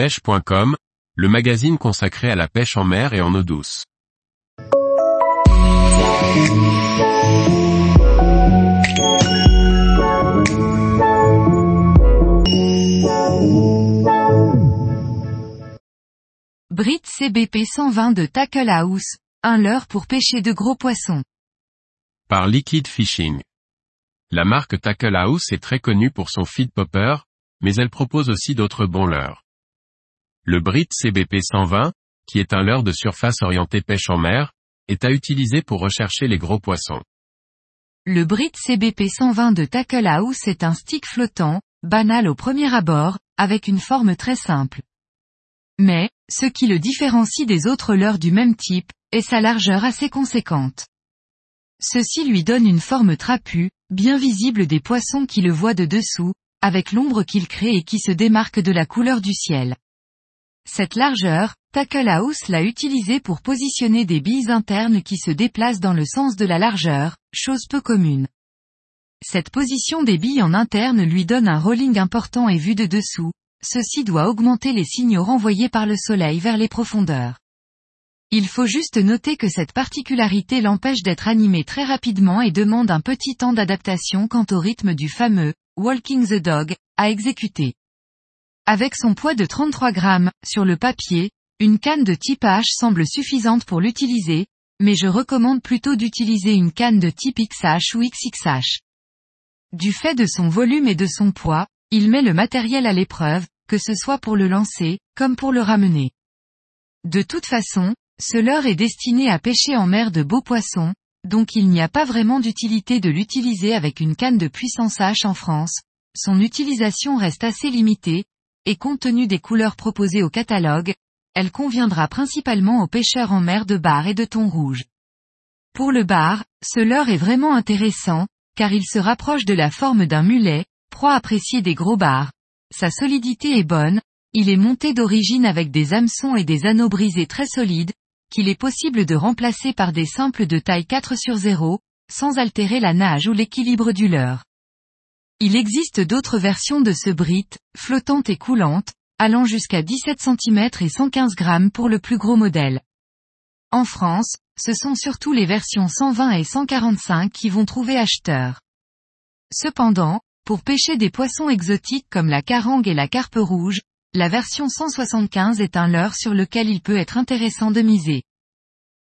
pêche.com, le magazine consacré à la pêche en mer et en eau douce. Brit CBP 120 de Tackle House, un leurre pour pêcher de gros poissons. Par Liquid Fishing. La marque Tackle House est très connue pour son feed popper, mais elle propose aussi d'autres bons leurres. Le Brit CBP 120, qui est un leurre de surface orienté pêche en mer, est à utiliser pour rechercher les gros poissons. Le Brit CBP 120 de Tackle House est un stick flottant, banal au premier abord, avec une forme très simple. Mais, ce qui le différencie des autres leurres du même type, est sa largeur assez conséquente. Ceci lui donne une forme trapue, bien visible des poissons qui le voient de dessous, avec l'ombre qu'il crée et qui se démarque de la couleur du ciel. Cette largeur, Tackle House l'a utilisée pour positionner des billes internes qui se déplacent dans le sens de la largeur, chose peu commune. Cette position des billes en interne lui donne un rolling important et vu de dessous, ceci doit augmenter les signaux renvoyés par le soleil vers les profondeurs. Il faut juste noter que cette particularité l'empêche d'être animé très rapidement et demande un petit temps d'adaptation quant au rythme du fameux Walking the Dog à exécuter. Avec son poids de 33 grammes, sur le papier, une canne de type H semble suffisante pour l'utiliser, mais je recommande plutôt d'utiliser une canne de type XH ou XXH. Du fait de son volume et de son poids, il met le matériel à l'épreuve, que ce soit pour le lancer, comme pour le ramener. De toute façon, ce leurre est destiné à pêcher en mer de beaux poissons, donc il n'y a pas vraiment d'utilité de l'utiliser avec une canne de puissance H en France. Son utilisation reste assez limitée, et compte tenu des couleurs proposées au catalogue, elle conviendra principalement aux pêcheurs en mer de bar et de thon rouge. Pour le bar, ce leurre est vraiment intéressant, car il se rapproche de la forme d'un mulet, proie appréciée des gros bars. Sa solidité est bonne, il est monté d'origine avec des hameçons et des anneaux brisés très solides, qu'il est possible de remplacer par des simples de taille 4 sur 0, sans altérer la nage ou l'équilibre du leurre. Il existe d'autres versions de ce Brit, flottantes et coulantes, allant jusqu'à 17 cm et 115 grammes pour le plus gros modèle. En France, ce sont surtout les versions 120 et 145 qui vont trouver acheteurs. Cependant, pour pêcher des poissons exotiques comme la carangue et la carpe rouge, la version 175 est un leurre sur lequel il peut être intéressant de miser.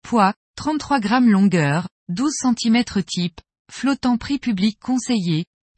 Poids, 33 grammes longueur, 12 cm type, flottant prix public conseillé,